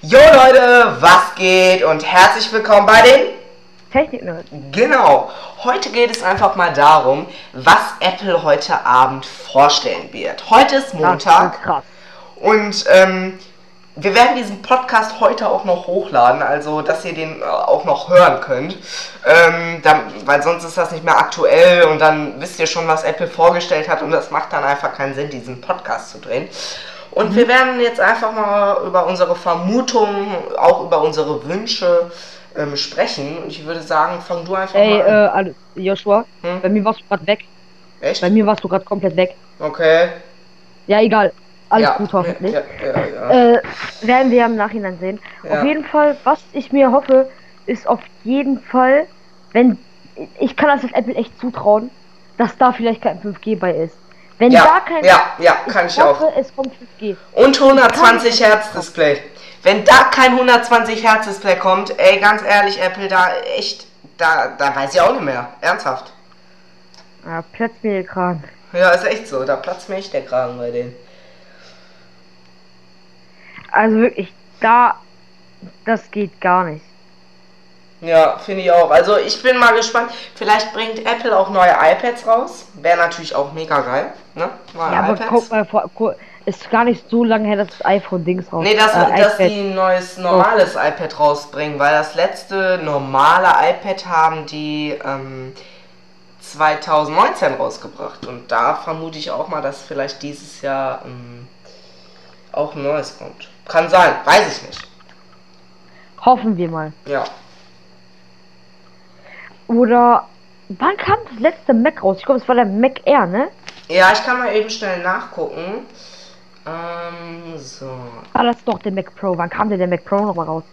Jo Leute, was geht und herzlich willkommen bei den Technik-Nerd. Genau. Heute geht es einfach mal darum, was Apple heute Abend vorstellen wird. Heute ist Montag Krass. und ähm, wir werden diesen Podcast heute auch noch hochladen, also dass ihr den äh, auch noch hören könnt, ähm, dann, weil sonst ist das nicht mehr aktuell und dann wisst ihr schon, was Apple vorgestellt hat und das macht dann einfach keinen Sinn, diesen Podcast zu drehen. Und wir werden jetzt einfach mal über unsere Vermutungen, auch über unsere Wünsche ähm, sprechen. Und ich würde sagen, fang du einfach Ey, mal äh, an. alle- Joshua, Hm? bei mir warst du gerade weg. Echt? Bei mir warst du gerade komplett weg. Okay. Ja, egal. Alles ja. gut hoffentlich. Ja, ja, ja. Äh, werden wir im Nachhinein sehen. Auf jeden Fall, was ich mir hoffe, ist auf jeden Fall, wenn ich kann das auf Apple echt zutrauen, dass da vielleicht kein 5G bei ist. Wenn ja, da kein ja, ja, kann ich auch. hoffe, es kommt 5G. Und 120 Hertz Display. Wenn da kein 120 Hertz Display kommt, ey, ganz ehrlich, Apple, da echt, da, da weiß ich auch nicht mehr. Ernsthaft. Ja, platzt mir der Kragen. Ja, ist echt so. Da platzt mir echt der Kragen bei denen. Also wirklich, da, das geht gar nicht. Ja, finde ich auch. Also ich bin mal gespannt. Vielleicht bringt Apple auch neue iPads raus. Wäre natürlich auch mega geil. Ne? Neue Ja, aber iPads. guck mal, vor, gu- ist gar nicht so lange her, dass das iPhone-Dings raus Nee, dass, äh, dass die ein neues normales iPad rausbringen, weil das letzte normale iPad haben die ähm, 2019 rausgebracht. Und da vermute ich auch mal, dass vielleicht dieses Jahr ähm, auch ein neues kommt. Kann sein, weiß ich nicht. Hoffen wir mal. Ja. Oder wann kam das letzte Mac raus? Ich glaube, es war der Mac Air, ne? Ja, ich kann mal eben schnell nachgucken. Ähm, so. Ah, das ist doch der Mac Pro. Wann kam denn der Mac Pro nochmal raus?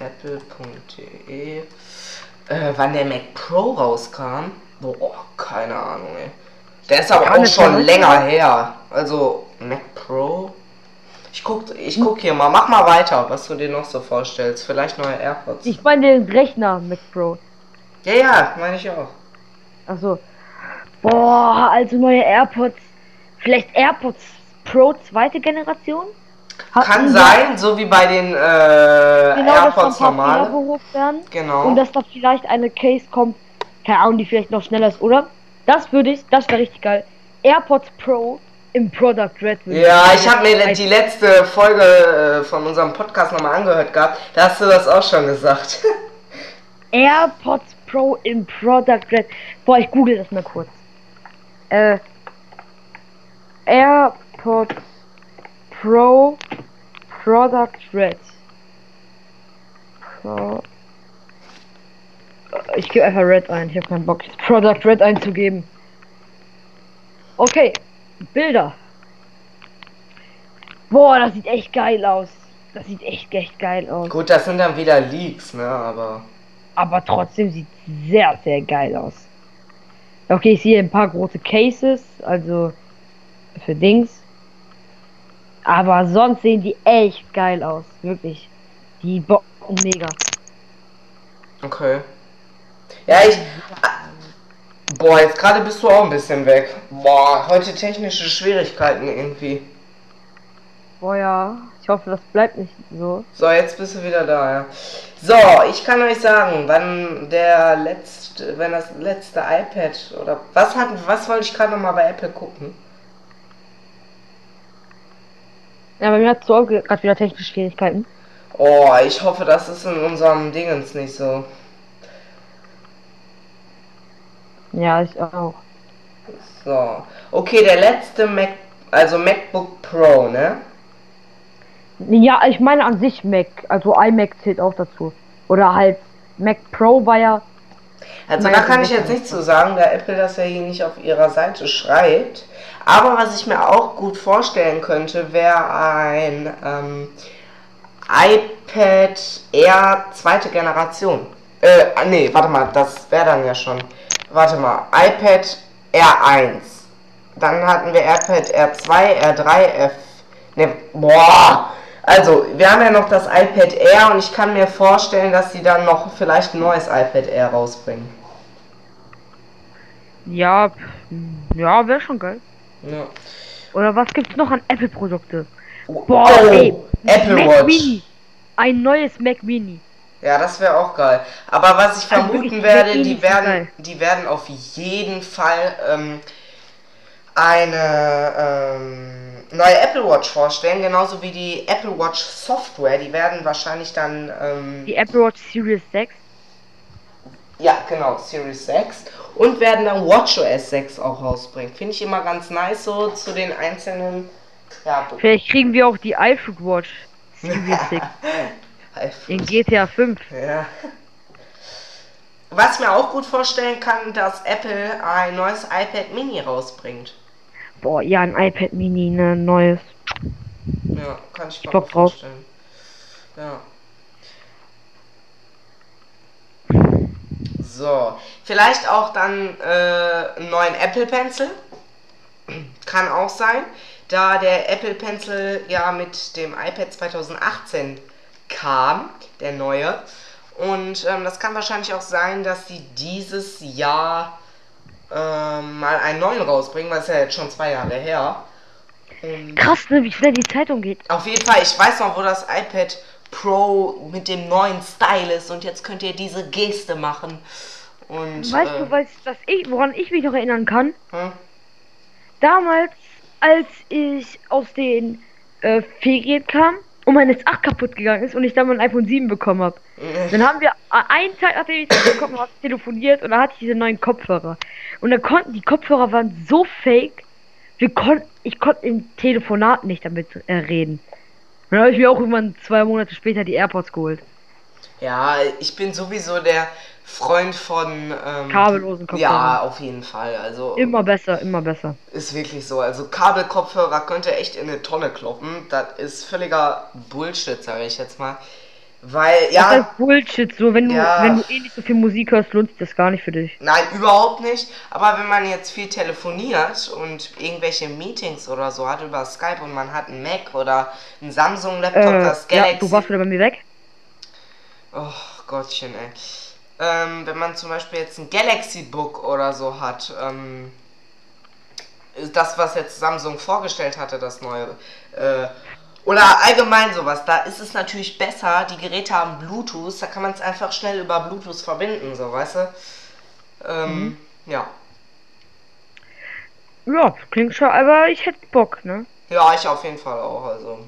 Apple.de. Äh, wann der Mac Pro rauskam? Boah, keine Ahnung, ey. Der ist aber Kam auch schon schon länger her. Also, Mac Pro. Ich guck, ich guck hier mal. Mach mal weiter, was du dir noch so vorstellst. Vielleicht neue AirPods. Ich meine den Rechner Mac Pro. Ja, ja, meine ich auch. Achso. Boah, also neue AirPods. Vielleicht AirPods Pro zweite Generation? Kann sein, so wie bei den äh, Genau, AirPods werden. Genau. Und dass da vielleicht eine Case kommt, keine Ahnung, die vielleicht noch schneller ist, oder? Das würde ich, das wäre richtig geil. AirPods Pro im Product Red. Ja, ich ich habe mir die letzte Folge äh, von unserem Podcast nochmal angehört gehabt. Da hast du das auch schon gesagt. AirPods Pro im Product Red. Boah, ich google das mal kurz. Äh. AirPods Pro Product Red. Pro. Ich gebe einfach Red ein. Ich habe keinen Bock, Product Red einzugeben. Okay. Bilder. Boah, das sieht echt geil aus. Das sieht echt, echt geil aus. Gut, das sind dann wieder Leaks, ne? Aber. Aber trotzdem sieht sehr, sehr geil aus. Okay, ich sehe ein paar große Cases, also für Dings. Aber sonst sehen die echt geil aus, wirklich. Die bocken mega. Okay. Ja, ich. Boah, jetzt gerade bist du auch ein bisschen weg. Boah, heute technische Schwierigkeiten irgendwie. Boah ja, ich hoffe, das bleibt nicht so. So, jetzt bist du wieder da, ja. So, ich kann euch sagen, wann der letzte, wenn das letzte iPad oder was hat, was wollte ich gerade noch mal bei Apple gucken? Ja, bei mir hat so gerade wieder technische Schwierigkeiten. Oh, ich hoffe, das ist in unserem Dingens nicht so. Ja, ich auch. So. Okay, der letzte Mac, also MacBook Pro, ne? Ja, ich meine an sich Mac, also iMac zählt auch dazu. Oder halt Mac Pro war ja Also da kann ich jetzt nichts zu sagen, da Apple das ja hier nicht auf ihrer Seite schreibt. Aber was ich mir auch gut vorstellen könnte, wäre ein ähm, iPad Air zweite Generation. Äh, nee, warte mal, das wäre dann ja schon. Warte mal, iPad R1. Dann hatten wir iPad R2, R3, F. Ne, boah! Also, wir haben ja noch das iPad Air und ich kann mir vorstellen, dass sie dann noch vielleicht ein neues iPad Air rausbringen. Ja, ja, wäre schon geil. Ja. Oder was gibt's noch an Apple-Produkte? Oh, Boah, ey, Apple Mac Watch. Mini. ein neues Mac Mini. Ja, das wäre auch geil. Aber was ich Also vermuten wirklich werde, die werden, geil. die werden auf jeden Fall ähm, eine ähm, neue Apple Watch vorstellen, genauso wie die Apple Watch Software. Die werden wahrscheinlich dann ähm, Die Apple Watch Series 6. Ja, genau, Series 6. Und werden dann WatchOS 6 auch rausbringen. Finde ich immer ganz nice, so zu den einzelnen. Ja, Vielleicht kriegen wir auch die iFruit Watch Series 6 in GTA 5. ja. Was ich mir auch gut vorstellen kann, dass Apple ein neues iPad Mini rausbringt. Boah, ja, ein iPad Mini, ne, neues. Ja, kann ich mir Bock auch drauf. vorstellen. Ja. So, vielleicht auch dann äh, einen neuen Apple Pencil. Kann auch sein, da der Apple Pencil ja mit dem iPad 2018 kam, der neue. Und ähm, das kann wahrscheinlich auch sein, dass sie dieses Jahr ähm, mal einen neuen rausbringen, weil es ja jetzt schon zwei Jahre her. Und Krass, ne, wie schnell die Zeit umgeht. auf jeden Fall, ich weiß noch, wo das iPad Pro mit dem neuen Style ist und jetzt könnt ihr diese Geste machen. Und Weißt äh, du, weißt, was ich, woran ich mich noch erinnern kann? hm? Damals, als ich aus den äh, Ferien kam und mein S8 kaputt gegangen ist und ich dann mein iPhone 7 bekommen habe. Dann haben wir äh, einen Tag nachdem ich das bekommen habe, telefoniert und da hatte ich diese neuen Kopfhörer. Und dann konnten die Kopfhörer waren so fake, wir konnten, ich konnte im Telefonat nicht damit äh, reden. Und dann habe ich mir auch irgendwann zwei Monate später die AirPods geholt. Ja, ich bin sowieso der Freund von ähm, Kabellosen Kopfhörer. Ja, auf jeden Fall. Also Immer besser, immer besser. ist wirklich so. Also Kabelkopfhörer könnte echt in eine Tonne kloppen. Das ist völliger Bullshit, sage ich jetzt mal. Weil, Das ja, ist Bullshit. So, wenn du, Ja. wenn du eh nicht so viel Musik hörst, lohnt sich das gar nicht für dich. Nein, überhaupt nicht. Aber wenn man jetzt viel telefoniert und irgendwelche Meetings oder so hat über Skype und man hat einen Mac oder einen Samsung-Laptop, Äh, das ja, Galaxy. du warst wieder bei mir weg. oh Gottchen, ey. Ähm, wenn man zum Beispiel jetzt ein Galaxy Book oder so hat, ähm, das, was jetzt Samsung vorgestellt hatte, das neue, äh, oder allgemein sowas, da ist es natürlich besser, die Geräte haben Bluetooth, da kann man es einfach schnell über Bluetooth verbinden, so, weißt du? Ähm, ja. Ja, klingt schon, aber ich hätte Bock, ne? Ja, ich auf jeden Fall auch. Also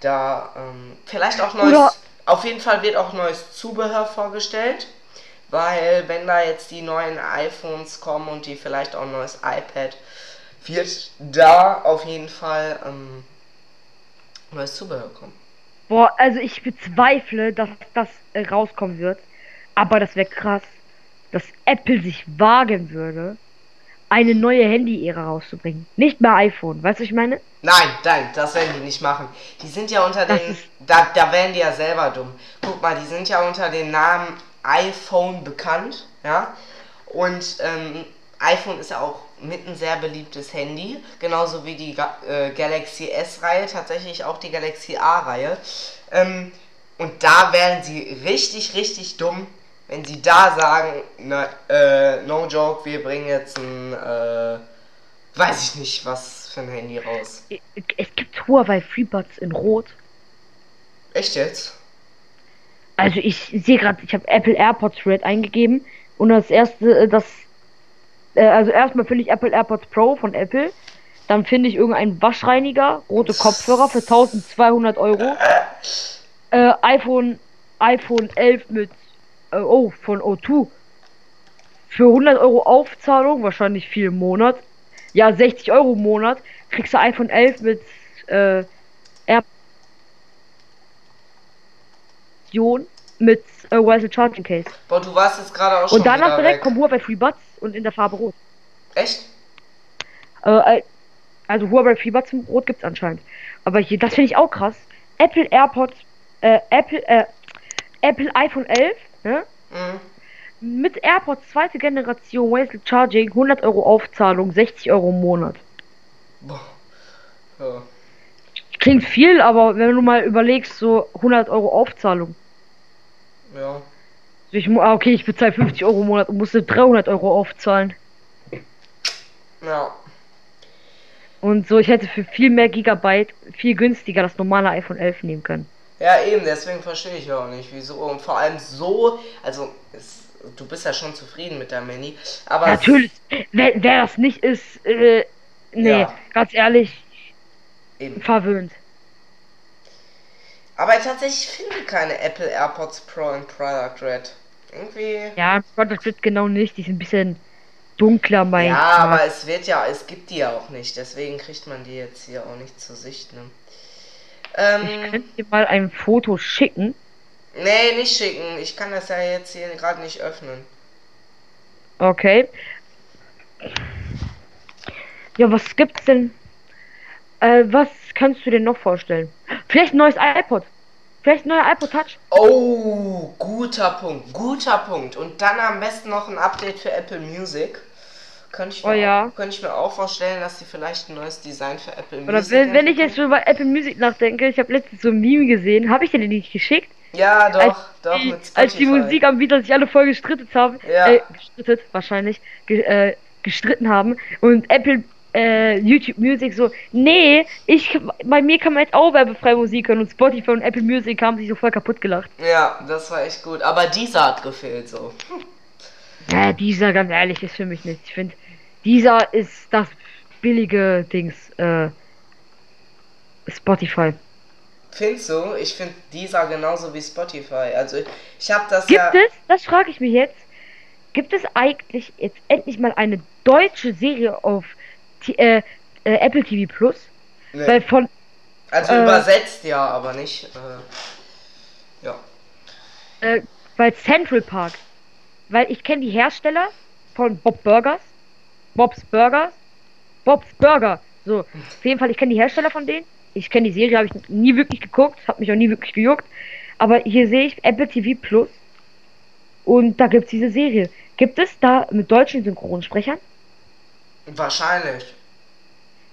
da ähm, vielleicht auch neues. Oder- Auf jeden Fall wird auch neues Zubehör vorgestellt, weil wenn da jetzt die neuen iPhones kommen und die vielleicht auch ein neues iPad, wird da auf jeden Fall ähm, neues Zubehör kommen. Boah, also ich bezweifle, dass das äh, rauskommen wird. Aber das wäre krass, dass Apple sich wagen würde, eine neue Handy-Ära rauszubringen. Nicht mehr iPhone, weißt du, was ich meine? Nein, nein, das werden die nicht machen. Die sind ja unter den. Da, da werden die ja selber dumm. Guck mal, die sind ja unter dem Namen iPhone bekannt, ja. Und ähm, iPhone ist ja auch mit ein sehr beliebtes Handy, genauso wie die äh, Galaxy S-Reihe, tatsächlich auch die Galaxy A-Reihe. Ähm, und da wären sie richtig, richtig dumm, wenn sie da sagen, na, äh, no joke, wir bringen jetzt ein, äh, weiß ich nicht, was für ein Handy raus. Es gibt Huawei FreeBuds in Rot. Echt jetzt? Also ich sehe gerade, ich habe Apple AirPods Red eingegeben und das erste, äh, das, äh, also erstmal finde ich Apple AirPods Pro von Apple, dann finde ich irgendeinen Waschreiniger, rote Kopfhörer für 1200 Euro, äh, iPhone, iPhone 11 mit, äh, oh, von O2 für 100 Euro Aufzahlung, wahrscheinlich viel im Monat, ja 60 Euro im Monat, kriegst du iPhone 11 mit, äh, Option mit äh, Wireless Charging Case. Boah, du warst jetzt gerade auch schon Und danach direkt weg. kommt Huawei FreeBuds und in der Farbe Rot. Echt? Äh, äh, also Huawei FreeBuds in Rot gibt's anscheinend. Aber hier, das finde ich auch krass. Apple AirPods, äh, Apple, äh, Apple iPhone 11, ne? Mhm. Mit AirPods zweite Generation Wireless Charging, 100 Euro Aufzahlung, 60 Euro im Monat. Boah. Ja. Klingt viel, aber wenn du mal überlegst, so 100 Euro Aufzahlung. ja. Ich, ah, okay, ich bezahle 50 Euro im Monat und musste 300 Euro aufzahlen. Ja. Und so, ich hätte für viel mehr Gigabyte viel günstiger das normale iPhone 11 nehmen können. Ja, eben, deswegen verstehe ich auch nicht, wieso. Und vor allem so, also es, du bist ja schon zufrieden mit der Mini, aber. Natürlich, wer, wer das nicht ist, äh, nee, Ja. ganz ehrlich, Eben. verwöhnt. Aber tatsächlich finde ich keine Apple AirPods Pro in Product Red. Irgendwie. Ja, Product Red genau nicht, die sind ein bisschen dunkler, mein Ja, aber es wird ja, es gibt die ja auch nicht, deswegen kriegt man die jetzt hier auch nicht zu Sicht, ne? Ich Ähm, könnte dir mal ein Foto schicken. nee, nicht schicken. Ich kann das ja jetzt hier gerade nicht öffnen. Okay. Ja, was gibt's denn? Äh, was kannst du dir noch vorstellen? Vielleicht ein neues iPod. Vielleicht ein neuer iPod Touch. Oh, guter Punkt, guter Punkt. Und dann am besten noch ein Update für Apple Music. Könnte ich, Oh mir ja. auch, könnte ich mir auch vorstellen, dass die vielleicht ein neues Design für Apple Oder Music wenn, wenn ich jetzt so über Apple Music nachdenke, ich habe letztens so ein Meme gesehen, habe ich dir den nicht geschickt? Ja, doch, als doch, die, als die. Musikanbieter sich alle voll gestritten haben, Ja. äh, gestrittet wahrscheinlich, ge äh, gestritten haben und Apple äh, YouTube Music so, nee, ich bei mir kann man jetzt auch werbefreie Musik hören und Spotify und Apple Music haben sich so voll kaputt gelacht. Ja, das war echt gut. Aber dieser hat gefehlt so. Ja, dieser, ganz ehrlich, ist für mich nichts. Ich finde, dieser ist das billige Dings, äh, Spotify. Findest du? Ich finde dieser genauso wie Spotify. Also ich habe das Gibt ja. es, das frage ich mich jetzt, gibt es eigentlich jetzt endlich mal eine deutsche Serie auf T äh, äh, Apple TV Plus? Nee. Weil von, Also äh, übersetzt ja, aber nicht. Äh, ja. äh, weil Central Park, weil ich kenne die Hersteller von Bob Burgers, Bob's Burgers, Bob's Burger. So, auf jeden Fall, ich kenne die Hersteller von denen. Ich kenne die Serie, habe ich nie wirklich geguckt, hat mich auch nie wirklich gejuckt. Aber hier sehe ich Apple TV Plus und da gibt es diese Serie. Gibt es da mit deutschen Synchronsprechern? Wahrscheinlich.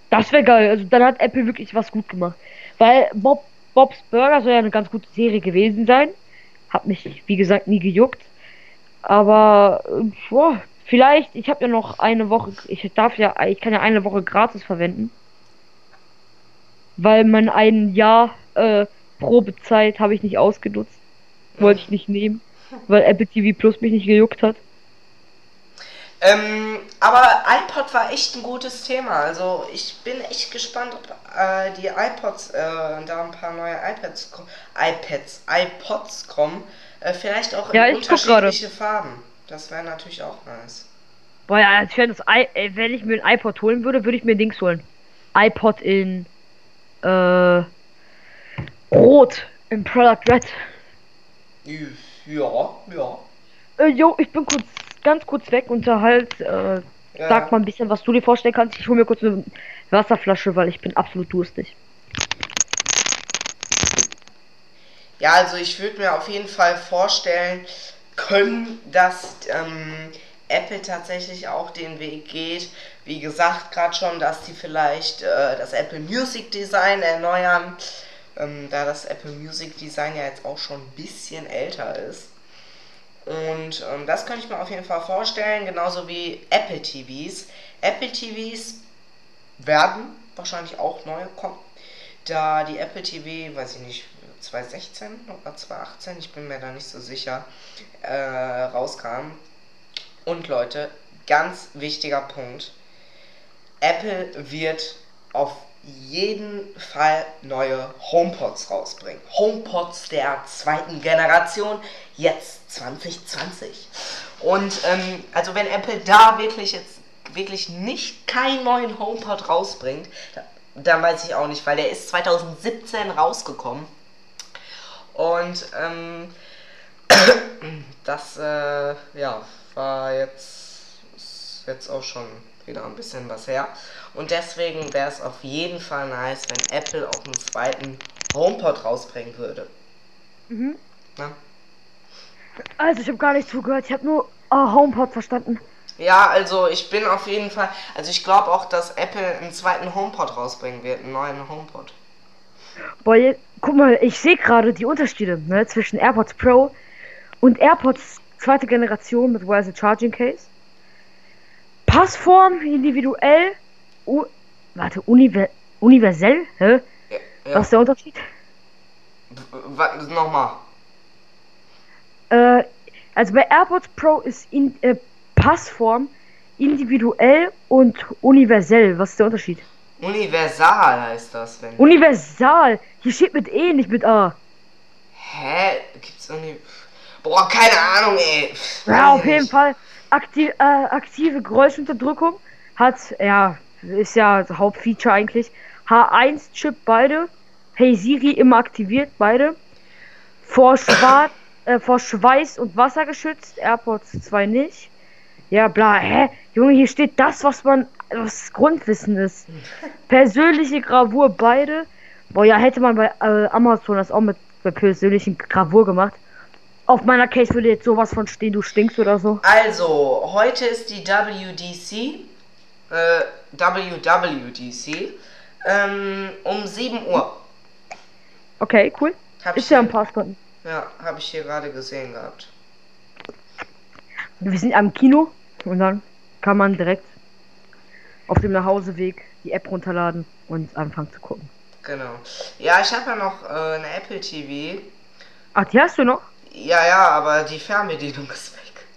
Das wäre geil. Also dann hat Apple wirklich was gut gemacht. Weil Bob, Bob's Burger soll ja eine ganz gute Serie gewesen sein. Hat mich, wie gesagt, nie gejuckt. Aber äh, boah, vielleicht, ich habe ja noch eine Woche, ich darf ja, ich kann ja eine Woche gratis verwenden. Weil man ein Jahr äh, Probezeit habe ich nicht ausgenutzt. Wollte ich nicht nehmen. Weil Apple TV Plus mich nicht gejuckt hat. Ähm, aber iPod war echt ein gutes Thema. Also ich bin echt gespannt, ob äh, die iPods, äh, da ein paar neue iPads, ko- iPads, iPods kommen. Äh, vielleicht auch in Ja, unterschiedliche Farben. Das wäre natürlich auch nice. Boah, ja, ich das I äh, wenn ich mir ein iPod holen würde, würde ich mir Dings holen. iPod in äh, Rot im Product Red. Ja, ja. Äh, jo, ich bin kurz, ganz kurz weg und halt, äh, ja. sag mal ein bisschen, was du dir vorstellen kannst. Ich hole mir kurz eine Wasserflasche, weil ich bin absolut durstig. Ja, also ich würde mir auf jeden Fall vorstellen können, dass ähm, Apple tatsächlich auch den Weg geht. Wie gesagt, gerade schon, dass die vielleicht äh, das Apple Music Design erneuern, ähm, da das Apple Music Design ja jetzt auch schon ein bisschen älter ist. Und ähm, das könnte ich mir auf jeden Fall vorstellen, genauso wie Apple TVs. Apple TVs werden wahrscheinlich auch neue kommen, da die Apple TV, weiß ich nicht, 2016 oder 2018, ich bin mir da nicht so sicher, äh, rauskam. Und Leute, ganz wichtiger Punkt, Apple wird auf jeden Fall neue HomePods rausbringen. HomePods der zweiten Generation, jetzt 2020. Und ähm, also wenn Apple da wirklich jetzt wirklich nicht keinen neuen HomePod rausbringt, da- dann weiß ich auch nicht, weil der ist 2017 rausgekommen. Und ähm, das äh, ja, war jetzt, ist jetzt auch schon wieder ein bisschen was her. Und deswegen wäre es auf jeden Fall nice, wenn Apple auch einen zweiten HomePod rausbringen würde. Mhm. Ne? Also ich habe gar nicht zugehört, ich habe nur ah, HomePod verstanden. Ja, also ich bin auf jeden Fall, also ich glaube auch, dass Apple einen zweiten HomePod rausbringen wird, einen neuen HomePod. Boah, je- guck mal, ich sehe gerade die Unterschiede ne, zwischen AirPods Pro und AirPods zweite Generation mit Wireless Charging Case. Passform individuell. U warte, univer universell? Hä? Ja. Was ist der Unterschied? Was, nochmal. Äh, also bei AirPods Pro ist in, äh, Passform individuell und universell. Was ist der Unterschied? Universal heißt das, wenn. Universal. Hier steht mit E, nicht mit A. Hä? Gibt's Uni. Boah, keine Ahnung, ey. Ja, Weiß auf jeden. Fall. Aktiv, äh, aktive Geräuschunterdrückung hat, ja, ist ja das Hauptfeature eigentlich. H1-Chip beide. Hey Siri immer aktiviert, beide. Vor, Schwarz, äh, vor Schweiß und Wasser geschützt, AirPods 2 nicht. Ja, bla, hä? Junge, hier steht das, was man, was Grundwissen ist. Persönliche Gravur beide. Boah, ja, hätte man bei äh, Amazon das auch mit der persönlichen Gravur gemacht. Auf meiner Case würde jetzt sowas von stehen, du stinkst oder so. Also, heute ist die WDC. Äh, WWDC. Ähm, um 7 Uhr. Okay, cool. Hab Ist ich ja ein paar Stunden. Ja, habe ich hier gerade gesehen gehabt. Wir sind am Kino und dann kann man direkt auf dem Nachhauseweg die App runterladen und anfangen zu gucken. Genau. Ja, ich habe ja noch äh, eine Apple TV. Ach, die hast du noch? Ja, ja, aber die Fernbedienung ist weg.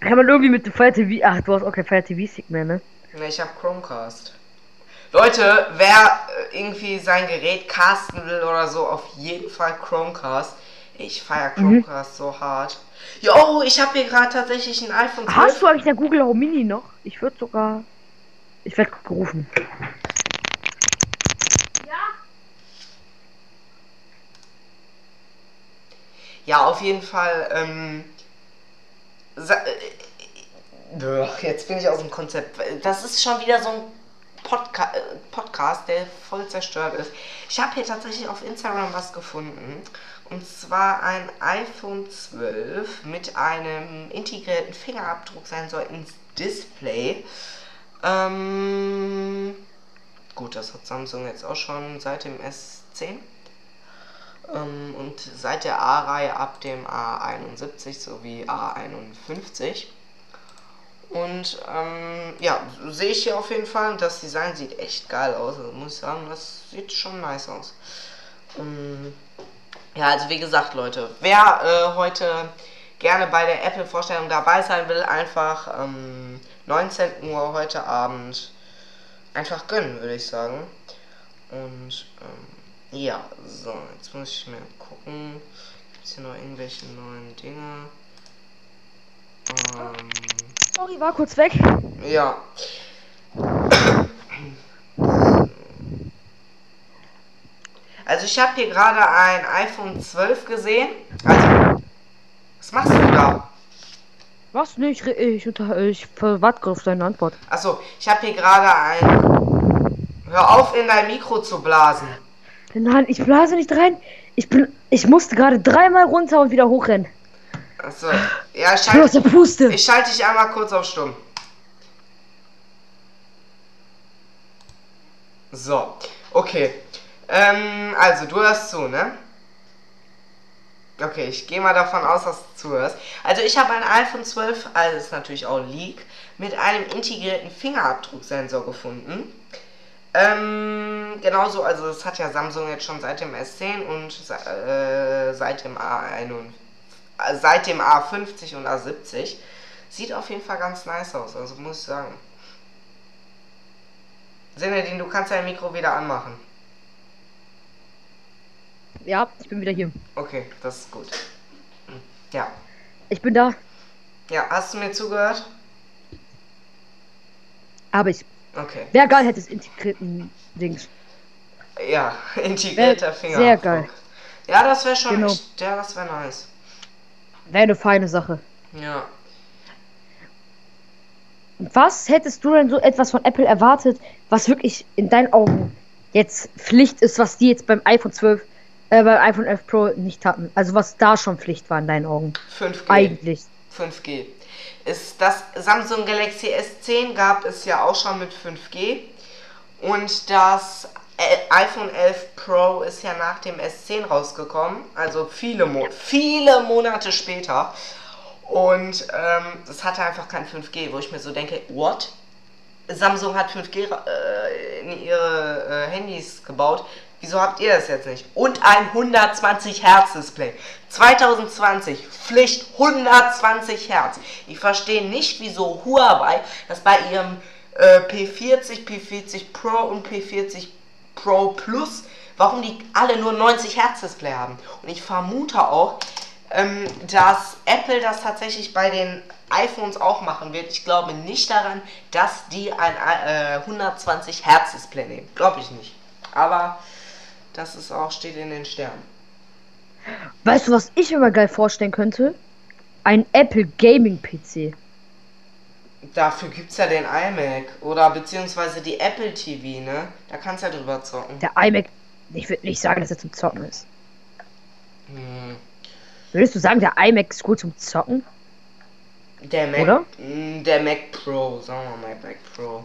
Kann man irgendwie mit Fire TV. Ach, du hast auch kein Fire TV-Stick mehr, ne? Ne, ich habe Chromecast. Leute, wer äh, irgendwie sein Gerät casten will oder so, auf jeden Fall Chromecast. Ich feier Mhm. Chromecast so hart. Jo, ich habe hier gerade tatsächlich ein iPhone 12. Hast du eigentlich der Google Home Mini noch? Ich würde sogar. Ich werde gerufen. Ja, auf jeden Fall. Ähm, sa- äh, äh, jetzt bin ich aus dem Konzept. Das ist schon wieder so ein Podca äh, Podcast, der voll zerstört ist. Ich habe hier tatsächlich auf Instagram was gefunden. Und zwar ein iPhone 12 mit einem integrierten Fingerabdrucksensor ins Display. Ähm, gut, das hat Samsung jetzt auch schon seit dem S10. Ähm, und seit der A-Reihe ab dem A71 sowie A51. Und ähm, ja, sehe ich hier auf jeden Fall. Das Design sieht echt geil aus. Also muss ich sagen, das sieht schon nice aus. Ähm, ja, also wie gesagt, Leute, wer äh, heute gerne bei der Apple-Vorstellung dabei sein will, einfach ähm, 19 Uhr heute Abend einfach gönnen, würde ich sagen. Und ähm, ja, so, jetzt muss ich mal gucken. Gibt es hier noch irgendwelche neuen Dinge? Ähm, Sorry, war kurz weg. ja. Also ich habe hier gerade ein iPhone 12 gesehen. Also, was machst du da? Was? Nee, ich, ich, unter, ich warte gerade auf deine Antwort. Achso, ich habe hier gerade ein... Hör auf, in dein Mikro zu blasen. Nein, ich blase nicht rein. Ich bin. Ich musste gerade dreimal runter und wieder hochrennen. Achso, ja, Ich schalte, Puste. ich schalte dich einmal kurz auf stumm. So, okay. Ähm, also, du hörst zu, ne? Okay, ich gehe mal davon aus, dass du zuhörst. Also, ich habe ein iPhone 12, also ist natürlich auch ein Leak, mit einem integrierten Fingerabdrucksensor gefunden. Ähm, genauso, also das hat ja Samsung jetzt schon seit dem S10 und äh, seit dem A51, äh, seit dem A50 und A70. Sieht auf jeden Fall ganz nice aus, also muss ich sagen. Sinedin, du kannst dein Mikro wieder anmachen. Ja, ich bin wieder hier. Okay, das ist gut. Ja. Ich bin da. Ja, hast du mir zugehört? Aber ich. Okay. Wäre geil, hätte es integrierten Dings. Ja, integrierter Finger. sehr geil. Ja, das wäre schon Genau. ja, das wäre nice. Wäre eine feine Sache. Ja. Was hättest du denn so etwas von Apple erwartet, was wirklich in deinen Augen jetzt Pflicht ist, was die jetzt beim iPhone 12, äh, beim iPhone 11 Pro nicht hatten? Also was da schon Pflicht war in deinen Augen? 5G. Eigentlich. 5G. Ist das Samsung Galaxy S10 gab es ja auch schon mit 5G. Und das iPhone 11 Pro ist ja nach dem S10 rausgekommen. Also viele, Mo viele Monate später. Und ähm, das hatte einfach kein 5G, wo ich mir so denke, what? Samsung hat 5G äh, in ihre äh, Handys gebaut. Wieso habt ihr das jetzt nicht? Und ein 120 Hertz Display. 2020, Pflicht 120 Hertz. Ich verstehe nicht, wieso Huawei das bei ihrem äh, P40, P40 Pro und P40 Pro Plus, warum die alle nur 90 Hertz Display haben. Und ich vermute auch, ähm, dass Apple das tatsächlich bei den iPhones auch machen wird. Ich glaube nicht daran, dass die ein äh, 120 Hertz Display nehmen. Glaube ich nicht. Aber das ist auch steht in den Sternen. Weißt du, was ich mir mal geil vorstellen könnte? Ein Apple Gaming PC. Dafür gibt es ja den iMac oder beziehungsweise die Apple TV, ne? Da kannst du ja drüber zocken. Der iMac, ich würde nicht sagen, dass er zum Zocken ist. Hm. Würdest du sagen, der iMac ist gut zum Zocken? Der Mac, Oder? Mm, Der Mac Pro, sagen wir mal Mac Pro.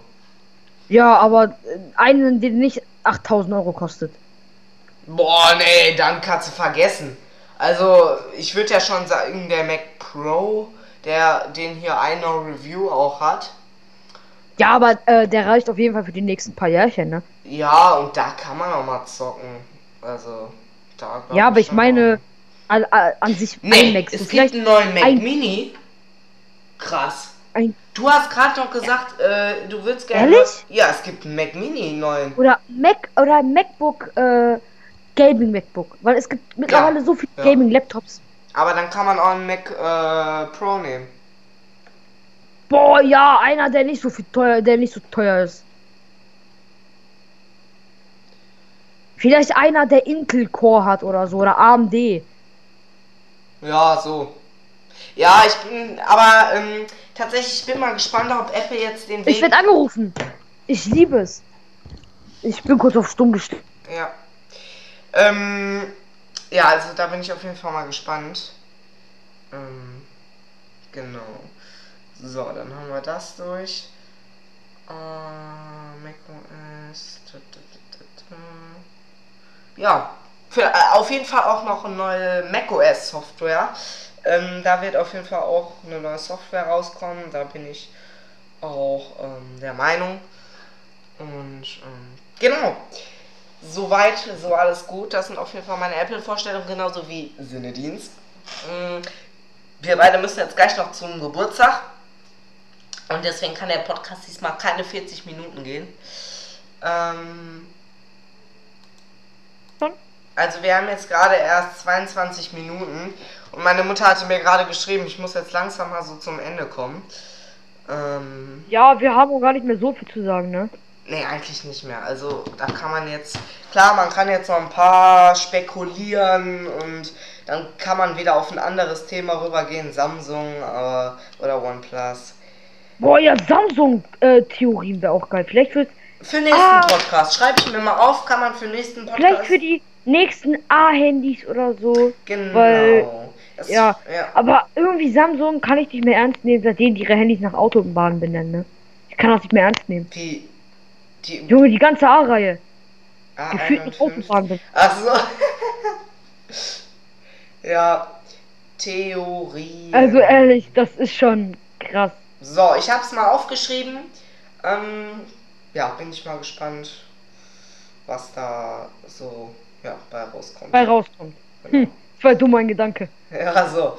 Ja, aber äh, einen, der nicht 8000 Euro kostet. Boah, nee, dann kannst du vergessen. Also, ich würde ja schon sagen, der Mac Pro, der den hier eine Review auch hat. Ja, aber äh, der reicht auf jeden Fall für die nächsten paar Jährchen, ne? Ja, und da kann man auch mal zocken. Also, da Ja, aber ich meine, an, an sich Nee, iMacs. es so gibt vielleicht einen neuen Mac ein- Mini. Krass. ein, Du hast gerade noch gesagt, äh, du willst gerne. Ehrlich? Ja, es gibt einen Mac Mini neuen. oder Mac oder MacBook äh, Gaming MacBook, weil es gibt mittlerweile so viele ja. Gaming Laptops. Aber dann kann man auch einen Mac äh, Pro nehmen. Boah, ja, einer, der nicht so viel teuer, der nicht so teuer ist. Vielleicht einer, der Intel Core hat oder so oder AMD. Ja, so. Ja, ich bin, aber ähm, tatsächlich, ich bin mal gespannt, ob Apple jetzt den Weg. Ich werde angerufen. Ich liebe es. Ich bin kurz auf stumm gestellt. Ja. Ähm, ja, also da bin ich auf jeden Fall mal gespannt. Ähm, genau. So, dann haben wir das durch. Äh, macOS. Ja, für, äh, auf jeden Fall auch noch eine neue macOS Software. Ähm, da wird auf jeden Fall auch eine neue Software rauskommen. Da bin ich auch ähm, der Meinung. Und ähm, genau. Soweit, so alles gut. Das sind auf jeden Fall meine Apple-Vorstellungen, genauso wie Sinnedienst. Mm, Wir beide müssen jetzt gleich noch zum Geburtstag. Und deswegen kann der Podcast diesmal keine 40 Minuten gehen. Ähm, Schon? also wir haben jetzt gerade erst 22 Minuten. Und meine Mutter hatte mir gerade geschrieben, ich muss jetzt langsam mal so zum Ende kommen. Ähm, Ja, wir haben auch gar nicht mehr so viel zu sagen, ne? Nee, eigentlich nicht mehr. Also da kann man jetzt, klar, man kann jetzt noch ein paar spekulieren und dann kann man wieder auf ein anderes Thema rübergehen, Samsung äh, oder OnePlus. Boah, ja, Samsung-Theorien wäre auch geil. Vielleicht für, Für nächsten Ah. Podcast, schreibe ich mir mal auf, kann man für nächsten Podcast. vielleicht für die nächsten A-Handys oder so. Genau. weil- Das- ja. ja. Aber irgendwie Samsung kann ich nicht mehr ernst nehmen, seitdem die ihre Handys nach Autobahnen benennen, ne? Ich kann das nicht mehr ernst nehmen. Die, die Junge, die ganze A-Reihe. A51. Gefühlt nach Autobahnen benennen. Ach so. ja, Theorie. Also ehrlich, das ist schon krass. So, ich habe es mal aufgeschrieben. Ähm, ja, bin ich mal gespannt, was da so ja, bei rauskommt. Bei rauskommt. Genau. Hm, das war dumm ein Gedanke. Ja, so.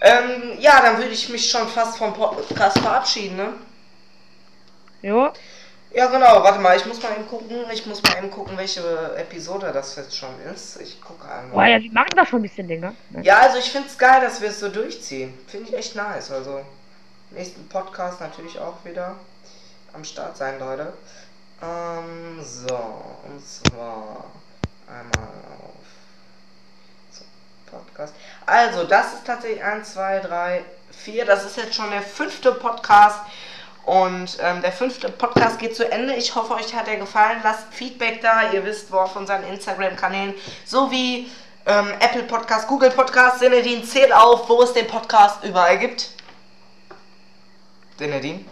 Ähm, ja, dann würde ich mich schon fast vom Podcast verabschieden, ne? Ja. Ja, genau. Warte mal, ich muss mal eben gucken. Ich muss mal eben gucken, welche Episode das jetzt schon ist. Ich gucke einmal. Boah, ja, wir machen das schon ein bisschen länger. Ja, also ich finde es geil, dass wir es so durchziehen. Finde ich echt nice. Also, nächsten Podcast natürlich auch wieder am Start sein, Leute. Ähm, so, und zwar einmal auf so, Podcast. Also, das ist tatsächlich 1, 2, 3, 4. Das ist jetzt schon der fünfte Podcast. Und ähm, der fünfte Podcast geht zu Ende. Ich hoffe, euch hat er gefallen. Lasst Feedback da. Ihr wisst, wo auf unseren Instagram-Kanälen sowie ähm, Apple Podcast, Google Podcast, Sinedin zählt auf, wo es den Podcast überall gibt. Sinedin?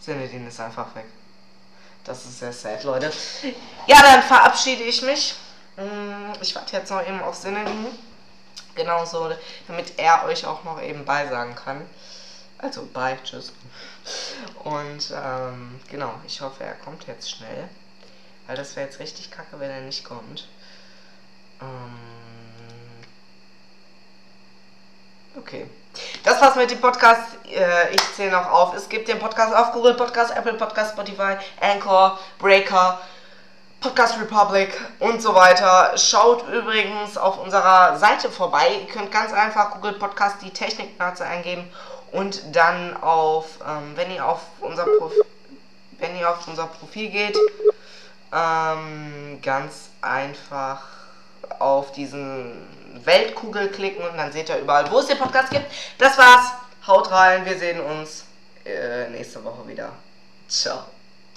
Sinedin ist einfach weg. Das ist sehr sad, Leute. Ja, dann verabschiede ich mich. Mm, Ich warte jetzt noch eben auf Sinedin. Genauso, damit er euch auch noch eben beisagen kann. Also, bye, tschüss. Und ähm, genau, ich hoffe, er kommt jetzt schnell. Weil das wäre jetzt richtig kacke, wenn er nicht kommt. Ähm okay. Das war's mit dem Podcast. Äh, ich zähle noch auf. Es gibt den Podcast auf Google Podcast, Apple Podcast, Spotify, Anchor, Breaker. Podcast Republic und so weiter. Schaut übrigens auf unserer Seite vorbei. Ihr könnt ganz einfach Google Podcast die Techniknaze eingeben und dann auf, ähm, wenn ihr auf unser Profil, wenn ihr auf unser Profil geht, ähm, ganz einfach auf diesen Weltkugel klicken und dann seht ihr überall, wo es den Podcast gibt. Das war's. Haut rein. Wir sehen uns äh, nächste Woche wieder. Ciao.